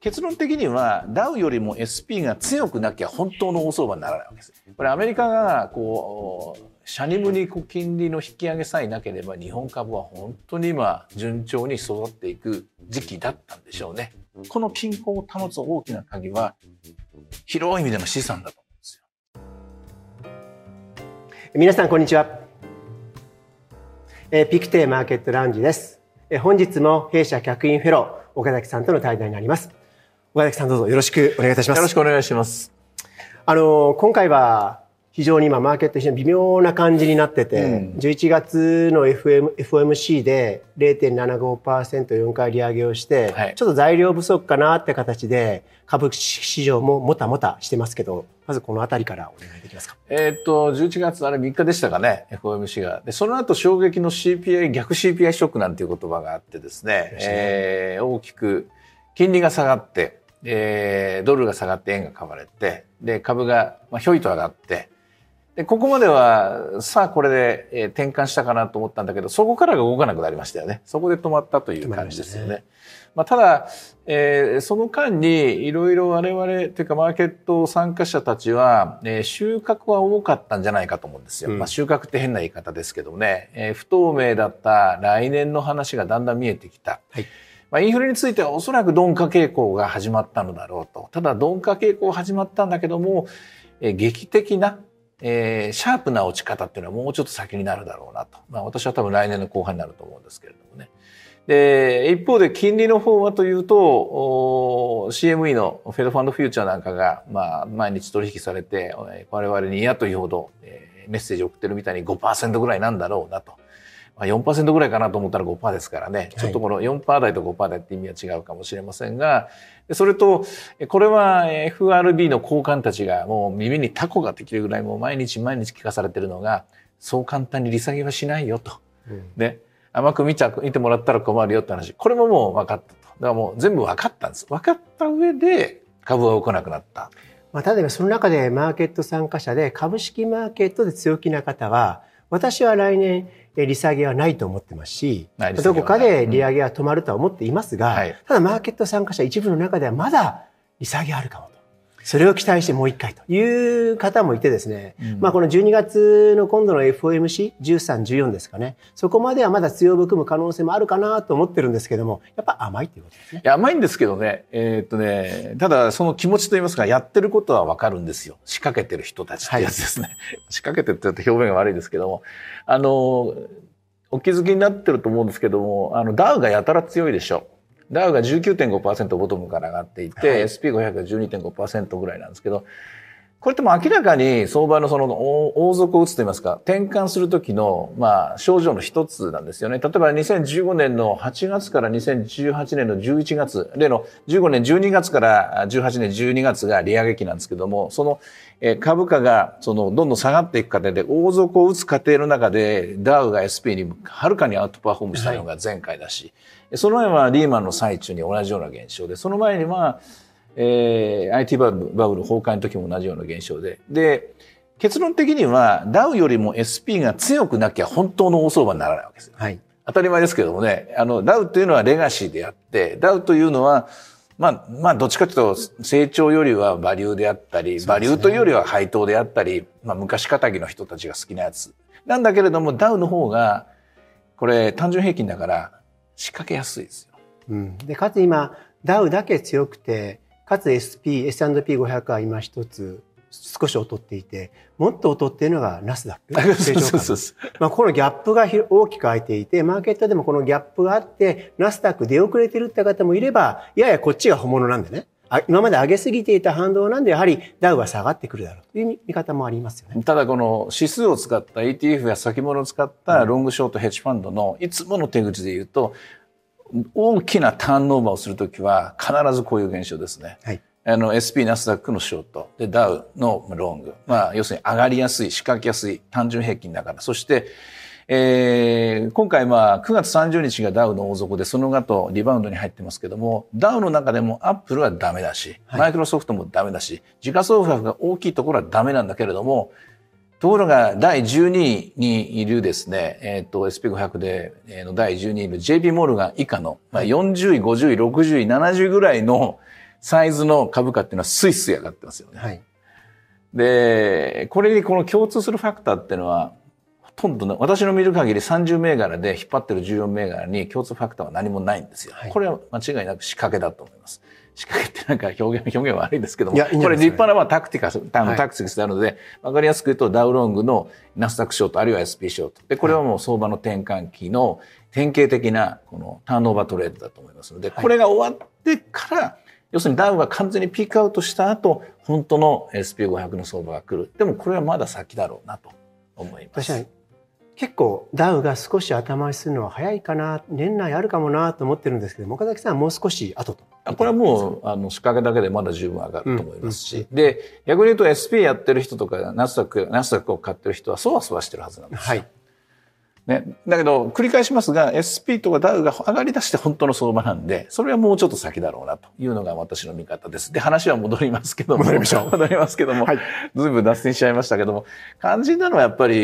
結論的にはダウよりも SP が強くなきゃ本当の大相場にならないわけです。これアメリカがこうシャニムに金利の引き上げさえなければ日本株は本当に今順調に育っていく時期だったんでしょうね。この均衡を保つ大きな鍵は広い意味での資産だと思うんですよ。皆さんこんにちは。えピクテーマーケットラウンジです。え本日も弊社客員フェロー岡崎さんとの対談になります。岡崎さんどうぞよろしくお願いいたします。よろしくお願いします。あの、今回は非常に今マーケット非常に微妙な感じになってて、うん、11月の FM FOMC で0.75%、4回利上げをして、はい、ちょっと材料不足かなって形で株式市場ももたもたしてますけど、まずこのあたりからお願いできますか。えっと、11月あれ3日でしたかね、FOMC が。で、その後衝撃の CPI、逆 CPI ショックなんていう言葉があってですね、ねえー、大きく金利が下がって、えー、ドルが下がって円が買われて、で、株が、まあ、ひょいと上がって、で、ここまでは、さあこれで、えー、転換したかなと思ったんだけど、そこからが動かなくなりましたよね。そこで止まったという感じですよね。ねまあ、ただ、えー、その間にいろいろ我々というかマーケット参加者たちは、えー、収穫は多かったんじゃないかと思うんですよ。うん、まあ、収穫って変な言い方ですけどもね、えー、不透明だった来年の話がだんだん見えてきた。はいまあ、インフレについてはおそらく鈍化傾向が始まったのだろうと。ただ鈍化傾向始まったんだけども、えー、劇的な、えー、シャープな落ち方っていうのはもうちょっと先になるだろうなと。まあ私は多分来年の後半になると思うんですけれどもね。で、一方で金利の方はというと、CME のフェドファンドフューチャーなんかが、まあ、毎日取引されて、我々に嫌というほど、えー、メッセージを送ってるみたいに5%ぐらいなんだろうなと。まあ、4%ぐらいかなと思ったら5%ですからね、ちょっとこの4%台と5%台って意味は違うかもしれませんが、それと、これは FRB の高官たちがもう耳にタコができるぐらいもう毎日毎日聞かされてるのが、そう簡単に利下げはしないよと。うん、で、甘く見ちゃ、見てもらったら困るよって話。これももう分かったと。だからもう全部分かったんです。分かった上で株は動かなくなった。まあ、例えばその中でマーケット参加者で株式マーケットで強気な方は、私は来年利下げはないと思ってますし、どこかで利上げは止まるとは思っていますが、ただマーケット参加者一部の中ではまだ利下げあるかもと。それを期待してもう一回という方もいてですね、うん、まあこの12月の今度の FOMC13、14ですかね、そこまではまだ強含む可能性もあるかなと思ってるんですけども、やっぱ甘いっていうことですね。甘いんですけどね、えー、っとね、ただその気持ちといいますか、やってることはわかるんですよ。仕掛けてる人たちってやつですね。はい、仕掛けてるって言うと表現が悪いですけども、あの、お気づきになってると思うんですけども、あの、ダウがやたら強いでしょ。ダウが19.5%ボトムから上がっていて、はい、SP500 が12.5%ぐらいなんですけど、これっても明らかに相場のその王族を打つと言いますか、転換するときの、まあ、症状の一つなんですよね。例えば2015年の8月から2018年の11月、例の15年12月から18年12月が利上げ期なんですけども、その株価がそのどんどん下がっていく過程で王族を打つ過程の中でダウが SP にはるかにアウトパフォームしたのが前回だし、はい、その前はリーマンの最中に同じような現象で、その前には、えー、IT バブルバブル崩壊の時も同じような現象で。で、結論的にはダウよりも SP が強くなきゃ本当の大相場にならないわけです。はい。当たり前ですけどもね、あの、ダウというのはレガシーであって、ダウというのは、まあ、まあ、どっちかというと、成長よりはバリューであったり、ね、バリューというよりは配当であったり、まあ、昔仇の人たちが好きなやつ。なんだけれども、ダウの方が、これ、単純平均だから、仕掛けやすいですよ。うん。で、かつ今、ダウだけ強くて、かつ SP、S&P500 は今一つ少し劣っていて、もっと劣っているのがナスダック。成長株。まあ、このギャップが大きく空いていて、マーケットでもこのギャップがあって、ナスダック出遅れてるって方もいれば、ややこっちが本物なんでね。今まで上げすぎていた反動なんで、やはりダウは下がってくるだろうという見方もありますよね。ただこの指数を使った ETF や先物を使ったロングショートヘッジファンドのいつもの手口で言うと、大きなターンオーバーをするときは必ずこういう現象ですね。はい、あの SP ナスダックのショート。でダウのロング、まあ、要するに上がりやすい仕掛けやすい単純平均だから。そして、えー、今回まあ9月30日がダウの大底でその後リバウンドに入ってますけどもダウの中でもアップルはダメだし、マイクロソフトもダメだし時価総額が大きいところはダメなんだけれどもところが、第12位にいるですね、えっ、ー、と、SP500 で、えー、の第12位の JP モルガン以下の、まあ、40位、50位、60位、70位ぐらいのサイズの株価っていうのはスイスイ上がってますよね。はい、で、これにこの共通するファクターっていうのは、ほとんど私の見る限り30銘柄で引っ張ってる14銘柄に共通ファクターは何もないんですよ。はい、これは間違いなく仕掛けだと思います。仕掛けってなんか表現、表現悪いですけども、いいこれ立派なまあタクティカス、あのタクティクスであるので、わ、かりやすく言うとダウロングのナスダックショート、あるいは SP ショート。で、これはもう相場の転換期の典型的なこのターンオーバートレードだと思いますので、これが終わってから、要するにダウが完全にピークアウトした後、本当の SP500 の相場が来る。でもこれはまだ先だろうなと思います。結構ダウが少し頭打ちするのは早いかな年内あるかもなと思ってるんですけど岡崎さんはもう少し後とこれはもうあの仕掛けだけでまだ十分上がると思いますし、うん。うん、で逆に言うと SP やってる人とかナスダックナスダックを買ってる人はそわそわしてるはずなんですよ。はいね、だけど繰り返しますが SP とかダウが上がり出して本当の相場なんでそれはもうちょっと先だろうなというのが私の見方です。で話は戻りますけども。戻りましょう。戻りますけども、はい、ずいぶん脱線しちゃいましたけども。肝心なのはやっぱり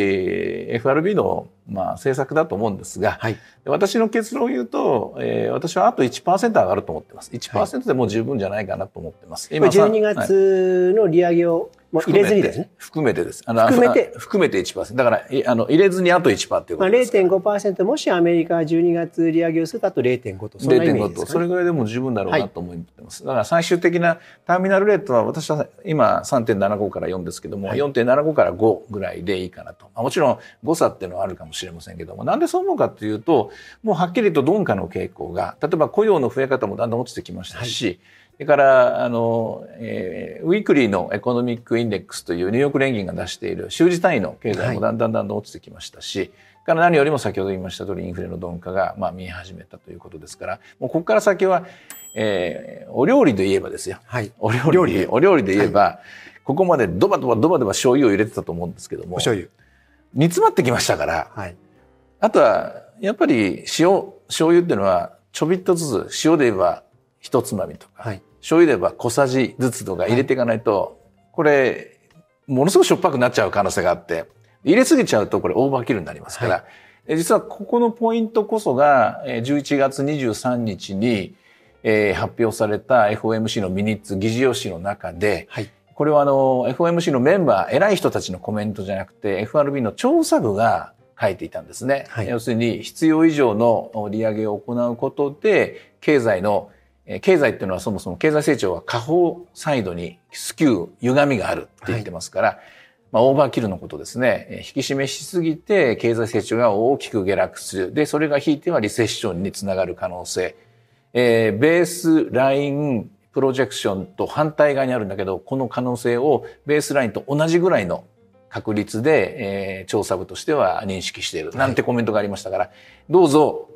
FRB のまあ政策だと思うんですが、はい、私の結論を言うと、えー、私はあと1%上がると思ってます。1%でもう十分じゃないかなと思ってます。今12月の利上げをもう入れずにですね。含めてです。あの含めて。含めて1%。だから、あの、入れずにあと1%っていうことです。まあ、0.5%、もしアメリカが12月利上げをするとあと0.5と、そんなイメージですか、ね、0.5と、それぐらいでも十分だろうなと思ってます。はい、だから最終的なターミナルレートは、私は今3.75から4ですけども、はい、4.75から5ぐらいでいいかなと。もちろん誤差っていうのはあるかもしれませんけども、なんでそう思うかっていうと、もうはっきりと鈍化の傾向が、例えば雇用の増え方もだんだん落ちてきましたし、はいそれから、あの、えー、ウィークリーのエコノミックインデックスというニューヨーク連銀が出している週次単位の経済もだんだんだんだん落ちてきましたし、はい、から何よりも先ほど言いました通りインフレの鈍化が、まあ、見え始めたということですから、もうここから先は、えー、お料理で言えばですよ。はい。お料理、お料理で言えば、はい、ここまでドバドバドバドバ醤油を入れてたと思うんですけども。醤油。煮詰まってきましたから、はい。あとは、やっぱり塩、醤油っていうのは、ちょびっとずつ、塩で言えば一つまみとか、はい。醤油では小さじずつとか入れていかないと、これ、ものすごくしょっぱくなっちゃう可能性があって、入れすぎちゃうとこれオーバーキルになりますから、はい、実はここのポイントこそが、11月23日に、えー、発表された FOMC のミニッツ議事要旨の中で、はい、これはあの FOMC のメンバー、偉い人たちのコメントじゃなくて FRB の調査部が書いていたんですね。はい、要するに必要以上の利上げを行うことで経済の経済っていうのはそもそも経済成長は下方サイドにスキュー、歪みがあるって言ってますから、はい、まあ、オーバーキルのことですね。引き締めしすぎて経済成長が大きく下落する。で、それが引いてはリセッションにつながる可能性。えー、ベースラインプロジェクションと反対側にあるんだけど、この可能性をベースラインと同じぐらいの確率で、えー、調査部としては認識している。なんてコメントがありましたから、どうぞ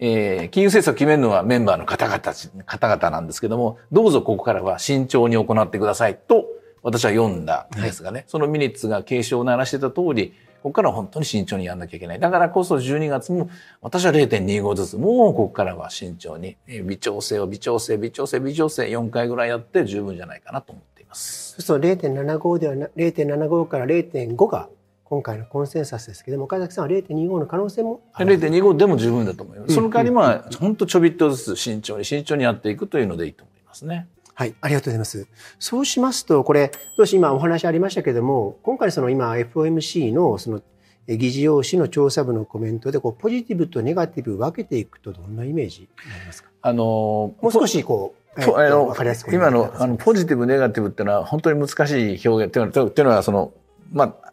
えー、金融政策を決めるのはメンバーの方々、方々なんですけども、どうぞここからは慎重に行ってくださいと、私は読んだんですがね、はい、そのミニッツが警鐘を鳴らしてた通り、ここからは本当に慎重にやんなきゃいけない。だからこそ12月も、私は0.25ずつ、もうここからは慎重に、微調整を微調整、微調整、微調整4回ぐらいやって十分じゃないかなと思っています。そうすると0.75ではな、0.75から0.5が今回のコンセンサスですけども岡崎さんは0.25の可能性も0.25でも十分だと思います、うん、その代わりまあ本当ちょびっとずつ慎重に慎重にやっていくというのでいいと思いますね。はい、ありがとうございます。そうしますと、これ、どうし今お話ありましたけれども、今回その今 FOMC のその議事要旨の調査部のコメントでこうポジティブとネガティブ分けていくとどんなイメージになりますか？あのもう少しこう、えー、あの今のあのポジティブネガティブっていうのは本当に難しい表現っていうのはいうのはそのまあ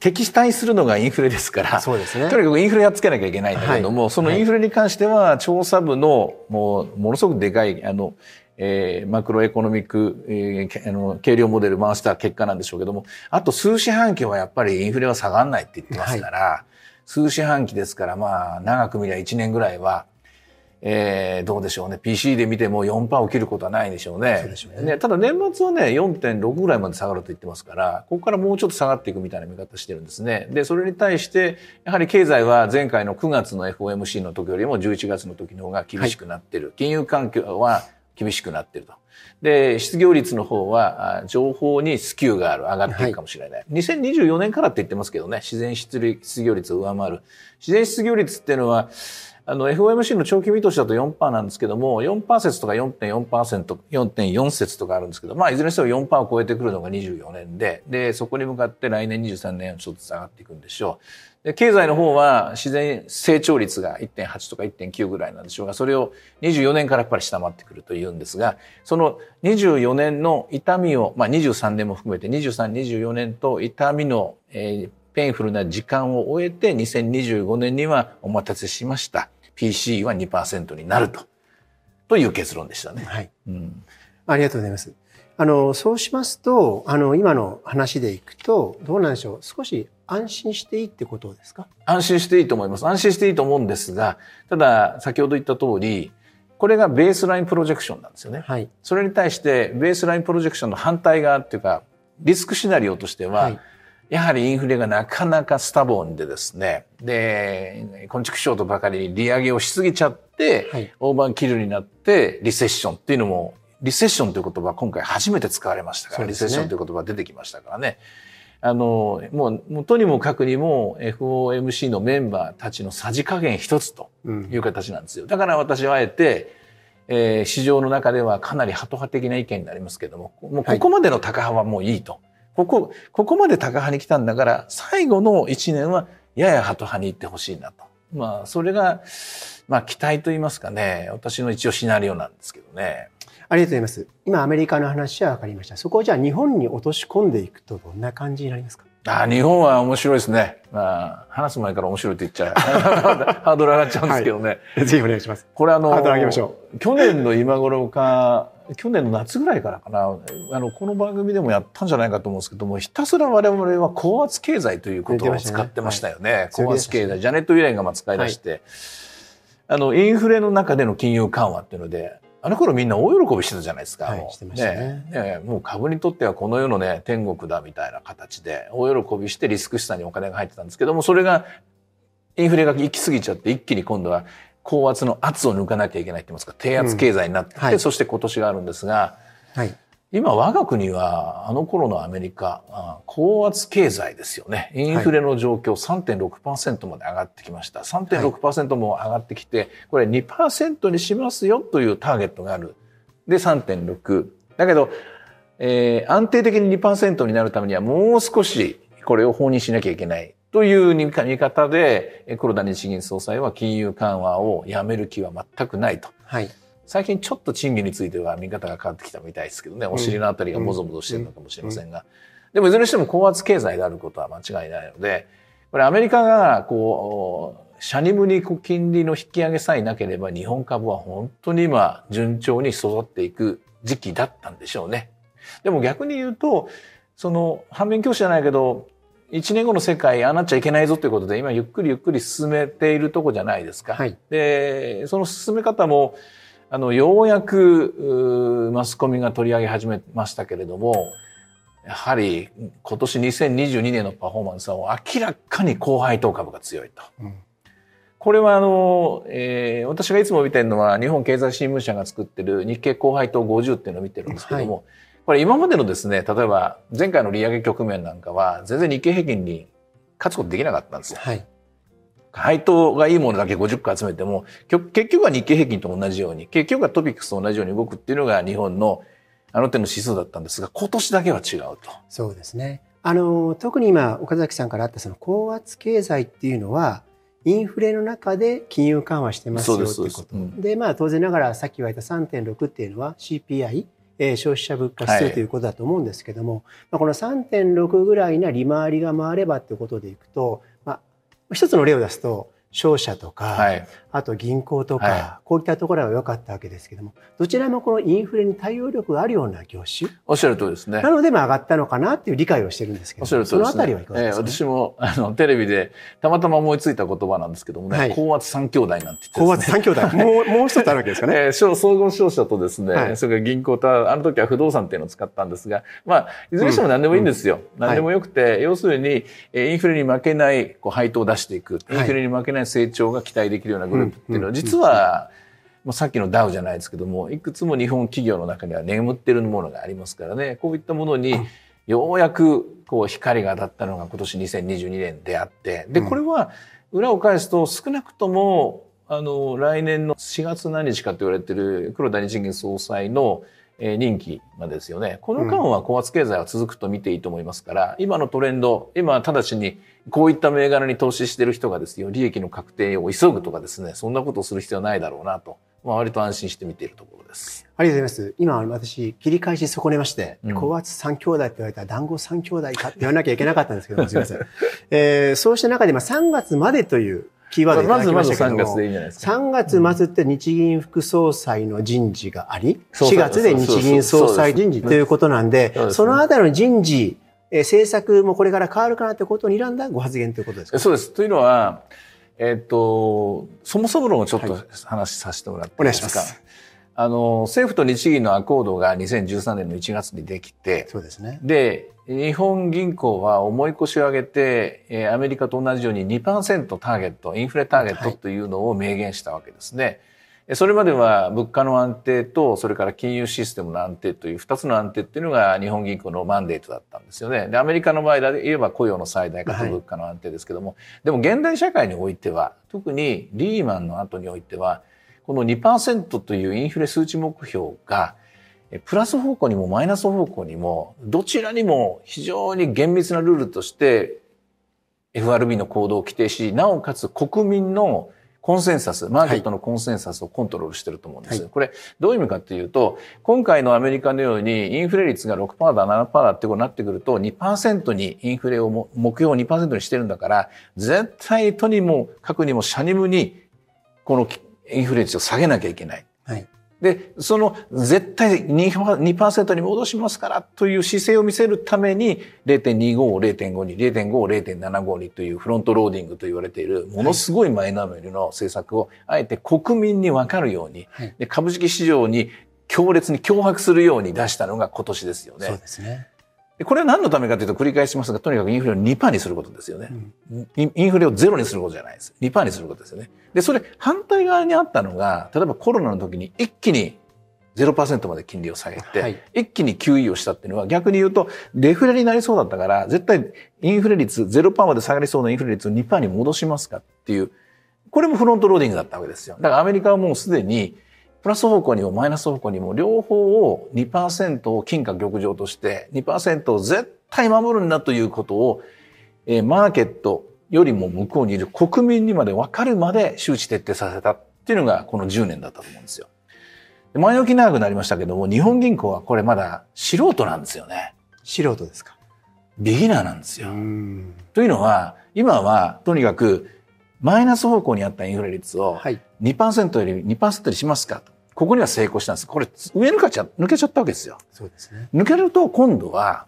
敵対するのがインフレですから、そうですね。とにかくインフレやっつけなきゃいけないんだけども、はい、そのインフレに関しては、調査部の、もう、ものすごくでかい、あの、えー、マクロエコノミック、えー、あの、計量モデル回した結果なんでしょうけども、あと数四半期はやっぱりインフレは下がんないって言ってますから、はい、数四半期ですから、まあ、長く見りゃ1年ぐらいは、えー、どうでしょうね。PC で見ても4%起きることはないでしょうね。そうでしょうね。ねただ年末はね、4.6ぐらいまで下がると言ってますから、ここからもうちょっと下がっていくみたいな見方してるんですね。で、それに対して、やはり経済は前回の9月の FOMC の時よりも11月の時の方が厳しくなってる。はい、金融環境は厳しくなってると。で、失業率の方は、情報にスキューがある、上がっていくかもしれない。はい、2024年からって言ってますけどね、自然失業率を上回る。自然失業率っていうのは、あの FOMC の長期見通しだと4%なんですけども、4%説とか4.4%、4.4説とかあるんですけど、まあいずれにしても4%を超えてくるのが24年で、で、そこに向かって来年23年はちょっとずつ上がっていくんでしょう。で、経済の方は自然成長率が1.8とか1.9ぐらいなんでしょうが、それを24年からやっぱり下回ってくるというんですが、その24年の痛みを、まあ23年も含めて23、24年と痛みの、えー、 painful な時間を終えて2025年にはお待たせしました。PC は2%になると。という結論でしたね。はい。うん、ありがとうございます。あの、そうしますと、あの、今の話でいくと、どうなんでしょう。少し安心していいってことですか？安心していいと思います。安心していいと思うんですが、ただ、先ほど言った通り、これがベースラインプロジェクションなんですよね。はい。それに対して、ベースラインプロジェクションの反対側っていうか、リスクシナリオとしては、はいやはりインフレがなかなかスタボンでですね、で、昆虫省とばかりに利上げをしすぎちゃって、はい、オーバーキルになってリセッションっていうのも、リセッションという言葉は今回初めて使われましたから、ね、リセッションという言葉出てきましたからね。あの、もう、とにもかくにも FOMC のメンバーたちのさじ加減一つという形なんですよ。だから私はあえて、えー、市場の中ではかなりハト派的な意見になりますけども、もうここまでの高派はもういいと。ここ、ここまで高派に来たんだから、最後の1年はややハト派に行ってほしいなと。まあ、それが、まあ、期待と言いますかね、私の一応シナリオなんですけどね。ありがとうございます。今、アメリカの話は分かりました。そこをじゃあ日本に落とし込んでいくとどんな感じになりますか？あ日本は面白いですね。まあ、話す前から面白いって言っちゃう。ハードル上がっちゃうんですけどね。はい、ぜひお願いします。これあの、ハードル上げましょう。去年の今頃か、去年の夏ぐらいからかな、あの、この番組でもやったんじゃないかと思うんですけども、ひたすら我々は高圧経済ということを使ってましたよね。ねはい、高圧経済。ジャネット・イレンがま使い出して、はい、あの、インフレの中での金融緩和っていうので、あの頃みんな大喜びしてたじゃないですか。はい、してましたねねね。もう株にとってはこの世のね、天国だみたいな形で、大喜びしてリスク資産にお金が入ってたんですけども、それが、インフレが行き過ぎちゃって、一気に今度は高圧の圧を抜かなきゃいけないって言いますか、低圧経済になって、うんはい、そして今年があるんですが、はい、今我が国はあの頃のアメリカ、高圧経済ですよね。インフレの状況3.6%まで上がってきました。3.6%も上がってきて、これ2%にしますよというターゲットがある。で、3.6。だけど、えー、安定的に2%になるためにはもう少しこれを放任しなきゃいけない。という見方で、黒田日銀総裁は金融緩和をやめる気は全くないと。はい。最近ちょっと賃金については見方が変わってきたみたいですけどね、お尻のあたりがもぞもぞしてるのかもしれませんが、でもいずれにしても高圧経済であることは間違いないので、これアメリカがこう、シャニムに金利の引き上げさえなければ日本株は本当に今順調に育っていく時期だったんでしょうね。でも逆に言うと、その反面教師じゃないけど、一年後の世界ああなっちゃいけないぞということで今ゆっくりゆっくり進めているとこじゃないですか。はい、で、その進め方もあの、ようやく、マスコミが取り上げ始めましたけれども、やはり今年2022年のパフォーマンスは明らかに高配当株が強いと。うん、これはあの、えー、私がいつも見てるのは日本経済新聞社が作ってる日経高配当50っていうのを見てるんですけども、はい、これ今までのですね、例えば前回の利上げ局面なんかは全然日経平均に勝つことできなかったんですよ。はい配当がいいものだけ50個集めても、結局は日経平均と同じように、結局はトピックスと同じように動くっていうのが日本のあの手の指数だったんですが、今年だけは違うと。そうですね。あの、特に今、岡崎さんからあったその高圧経済っていうのは、インフレの中で金融緩和してますよっていうこと。で、まあ当然ながらさっき言われた3.6っていうのは CPI、えー、消費者物価指数ということだと思うんですけども、はい、まあ、この3.6ぐらいな利回りが回ればっていうことでいくと、一つの例を出すと、商社とか、はい、あと銀行とか、はい、こういったところが良かったわけですけども、どちらもこのインフレに対応力があるような業種？おっしゃる通りですね。なので、まあ上がったのかなっていう理解をしてるんですけど、おっしゃる通りです、ね、そのあたりはいかがですか、ね、えー、私も、あの、テレビでたまたま思いついた言葉なんですけどもね、はい、高圧三兄弟なんて言って、ね、高圧三兄弟。もう、もう一つあるわけですかね。えー、総合商社とですね、はい、それから銀行と、あの時は不動産っていうのを使ったんですが、まあ、いずれにしても何でもいいんですよ。うん、何でもよくて、はい、要するに、インフレに負けないこう配当を出していく、インフレに負けない成長が期待できるようなグループっていうのは、実は、まあ、さっきのダウじゃないですけども、いくつも日本企業の中には眠ってるものがありますからね、こういったものに、ようやくこう光が当たったのが今年2022年であって、で、これは裏を返すと少なくともあの、来年の4月何日かと言われてる黒田日銀総裁の任期までですよね。この間は高圧経済は続くと見ていいと思いますから、うん、今のトレンド、今直ちにこういった銘柄に投資してる人がですよ、利益の確定を急ぐとかですね、そんなことをする必要はないだろうなと、まあ、割と安心して見ているところです。ありがとうございます。今、私、切り返し損ねまして、うん、高圧三兄弟って言われたら団子三兄弟かって言わなきゃいけなかったんですけどすみません。えー、そうした中で、まあ、3月までというキーワードいただきましたけども、まずまず3月でいいんじゃないですか。3月末って日銀副総裁の人事があり、4月で日銀総裁人事ということなんで、そのあたりの人事、え政策もこれから変わるかなということを睨んだご発言ということですか？そうです。というのは、えっ、と、そもそも論をちょっと話させてもらっていいですか？お願いします。あの、政府と日銀のアコードが2013年の1月にできて、そうですね。で、日本銀行は重い腰を上げて、えー、アメリカと同じように2%ターゲット、インフレターゲットというのを明言したわけですね。はい、それまでは物価の安定と、それから金融システムの安定という2つの安定っていうのが日本銀行のマンデートだったんですよね。で、アメリカの場合で言えば雇用の最大化と物価の安定ですけども、はい、でも現代社会においては、特にリーマンの後においては、この2%というインフレ数値目標が、プラス方向にもマイナス方向にも、どちらにも非常に厳密なルールとして FRB の行動を規定し、なおかつ国民のコンセンサス、マーケットのコンセンサスをコントロールしてると思うんです。はい、これ、どういう意味かというと、今回のアメリカのようにインフレ率が6%だ、7%だってことになってくると、2%にインフレを目標を2%にしてるんだから、絶対とにも、核にも、シャニムに、このインフレ率を下げなきゃいけない。はい。で、その絶対 2%, 2に戻しますからという姿勢を見せるために0.25を0.5に、0.5を0.75にというフロントローディングと言われているものすごいマイナーメルの政策をあえて国民にわかるように、はい、で株式市場に強烈に脅迫するように出したのが今年ですよね。そうですね。これは何のためかというと繰り返しますが、とにかくインフレを2%にすることですよね、うん、インフレをゼロにすることじゃないです。2%にすることですよね。で、それ反対側にあったのが、例えばコロナの時に一気に0%まで金利を下げて、はい、一気に QE をしたっていうのは逆に言うと、デフレになりそうだったから、絶対インフレ率0%まで下がりそうなインフレ率を2%に戻しますかっていう、これもフロントローディングだったわけですよ。だからアメリカはもうすでに、プラス方向にもマイナス方向にも両方を2%を金貨玉上として2%を絶対守るんだということを、えー、マーケットよりも向こうにいる国民にまで分かるまで周知徹底させたっていうのがこの10年だったと思うんですよ。前置き長くなりましたけども、日本銀行はこれまだ素人なんですよね。素人ですか？ビギナーなんですよ。というのは、今はとにかくマイナス方向にあったインフレ率を2%より2%にしますか？と。ここには成功したんです。これ、上抜けちゃ、抜けちゃったわけですよ。そうですね。抜けると、今度は、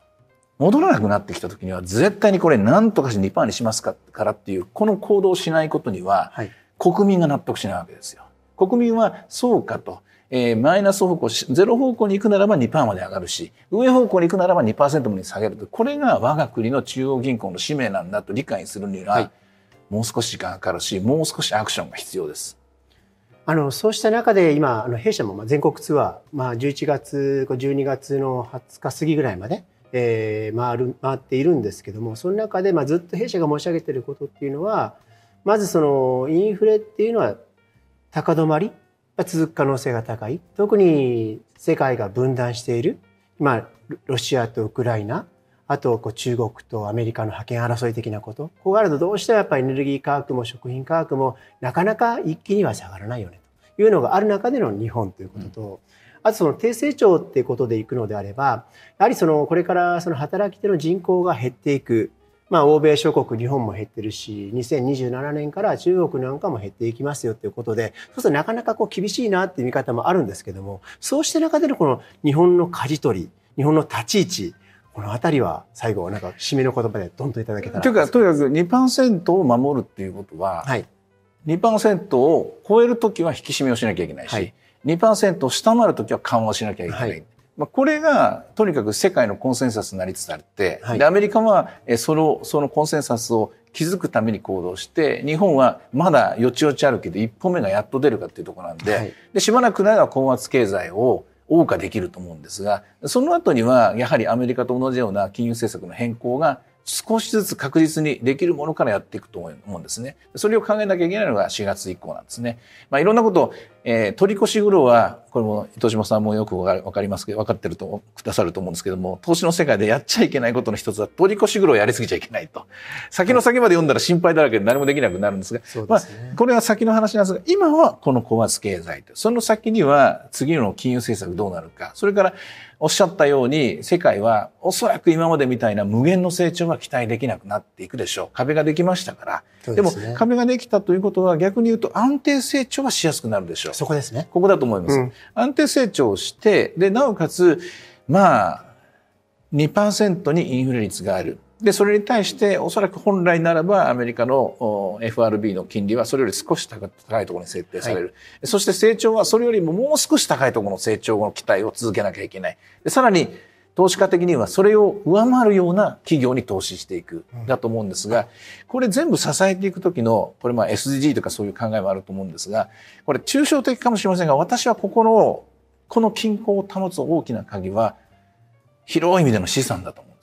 戻らなくなってきた時には、絶対にこれ何とかして2%にしますかからっていう、この行動をしないことには、はい、国民が納得しないわけですよ。国民は、そうかと。えー、マイナス方向、ゼロ方向に行くならば2%まで上がるし、上方向に行くならば2%まで下げると。これが我が国の中央銀行の使命なんだと理解するには、はい、もう少し時間かかるし、もう少しアクションが必要です。あのそうした中で今あの弊社も全国ツアー、まあ、11月12月の20日過ぎぐらいまで、えー、回る回っているんですけどもその中で、まあ、ずっと弊社が申し上げていることっていうのはまずそのインフレっていうのは高止まりが続く可能性が高い。特に世界が分断している。今ロシアとウクライナ。あとこう中国とアメリカの覇権争い的なこと。こうあるとどうしてもやっぱりエネルギー価格も食品価格もなかなか一気には下がらないよねというのがある中での日本ということと、うん、あとその低成長っていうことでいくのであれば、やはりそのこれからその働き手の人口が減っていく。まあ、欧米諸国、日本も減ってるし、2027年から中国なんかも減っていきますよということで、そうするとなかなかこう厳しいなっていう見方もあるんですけども、そうした中でのこの日本の舵取り、日本の立ち位置、このあたりは最後なんか締めの言葉でどんといただけたら。というか、とにかく2%を守るっていうことは、はい、2%を超えるときは引き締めをしなきゃいけないし、はい、2%を下回るときは緩和しなきゃいけない。はい、まあ、これがとにかく世界のコンセンサスになりつつあって、はい、でアメリカはそのそのコンセンサスを築くために行動して日本はまだよちよちあるけど一歩目がやっと出るかっていうところなんではい、でしばらくなら高圧経済を謳歌できると思うんですが、その後にはやはりアメリカと同じような金融政策の変更が少しずつ確実にできるものからやっていくと思うんですね。それを考えなきゃいけないのが4月以降なんですね。まあ、いろんなこと、えー、取り越し苦労は、これも糸島さんもよくわかりますけど、分かってると、くださると思うんですけども、投資の世界でやっちゃいけないことの一つは、取り越し苦労をやりすぎちゃいけないと。先の先まで読んだら心配だらけで何もできなくなるんですが、すね、まあ、これは先の話なんですが、今はこの高圧経済と、その先には次の金融政策どうなるか、それからおっしゃったように世界はおそらく今までみたいな無限の成長は期待できなくなっていくでしょう。壁ができましたから。でも壁ができたということは逆に言うと安定成長はしやすくなるでしょう。そこですね。ここだと思います。うん、安定成長して、で、なおかつ、まあ、2%にインフレ率がある。で、それに対して、おそらく本来ならば、アメリカの FRB の金利はそれより少し高いところに設定される。はい、そして成長はそれよりももう少し高いところの成長の期待を続けなきゃいけない。でさらに、投資家的にはそれを上回るような企業に投資していく、だと思うんですが、これ全部支えていくときの、これまあ SDG とかそういう考えもあると思うんですが、これ抽象的かもしれませんが、私はここの、この均衡を保つ大きな鍵は、広い意味での資産だと思う。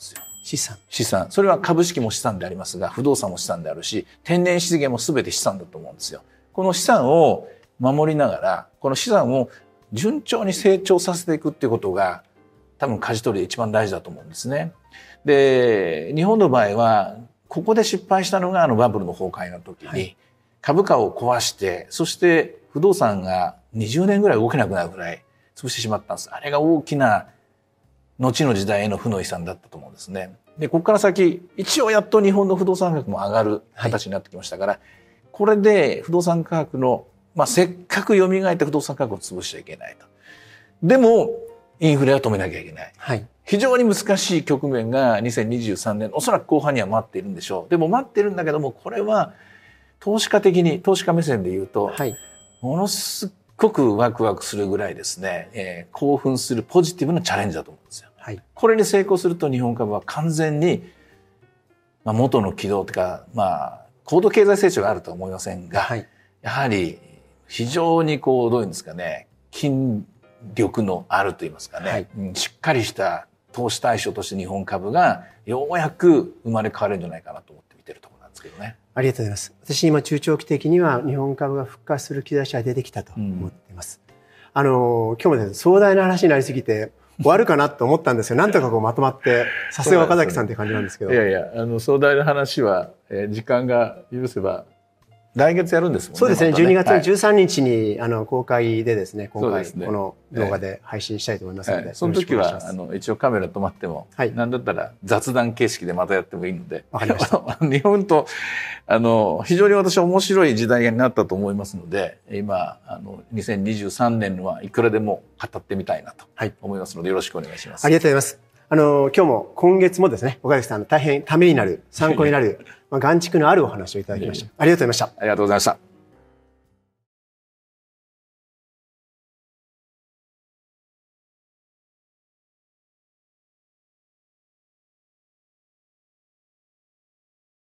資産。資産。それは株式も資産でありますが、不動産も資産であるし、天然資源も全て資産だと思うんですよ。この資産を守りながら、この資産を順調に成長させていくっていうことが、多分舵取りで一番大事だと思うんですね。で、日本の場合は、ここで失敗したのがあのバブルの崩壊の時に、株価を壊して、そして不動産が20年ぐらい動けなくなるぐらい潰してしまったんです。あれが大きな後の時代への負の遺産だったと思うんですね。で、ここから先、一応やっと日本の不動産価格も上がる形になってきましたから、はい、これで不動産価格の、まあ、せっかく蘇った不動産価格を潰しちゃいけないと。でも、インフレは止めなきゃいけない。はい。非常に難しい局面が2023年、おそらく後半には待っているんでしょう。でも待ってるんだけども、これは投資家的に、投資家目線で言うと、はい、ものすごくワクワクするぐらいですね、えー、興奮するポジティブなチャレンジだと思うんですよ。はい、これに成功すると日本株は完全に、まあ、元の軌道というか、まあ、高度経済成長があるとは思いませんが、はい、やはり非常にこう、どういうんですかね、筋力のあると言いますかね、はい、しっかりした投資対象として日本株がようやく生まれ変わるんじゃないかなと思って見てるところなんですけどね。ありがとうございます。私今中長期的には日本株が復活する兆しが出てきたと思っています。うん、あの、今日もね、壮大な話になりすぎて、終わるかなと思ったんですよ。なんとかこうまとまって、さすが岡崎さんって感じなんですけど。いやいや、あの、壮大な話は、えー、時間が許せば来月やるんですもんね。そうですね。ま、ね12月の13日に、はい、あの公開でですね、今回この動画で配信したいと思いますので、はい、その時はあの一応カメラ止まっても、はい、なんだったら雑談形式でまたやってもいいので、わかりました。日本とあの非常に私は面白い時代になったと思いますので、今あの2023年はいくらでも語ってみたいなと思いますので、よろしくお願いします。ありがとうございます。あの、今日も今月もですね、岡崎さん、大変ためになる、参考になる、まあ、眼蓄のあるお話をいただきました。ありがとうございました。ありがとうございました。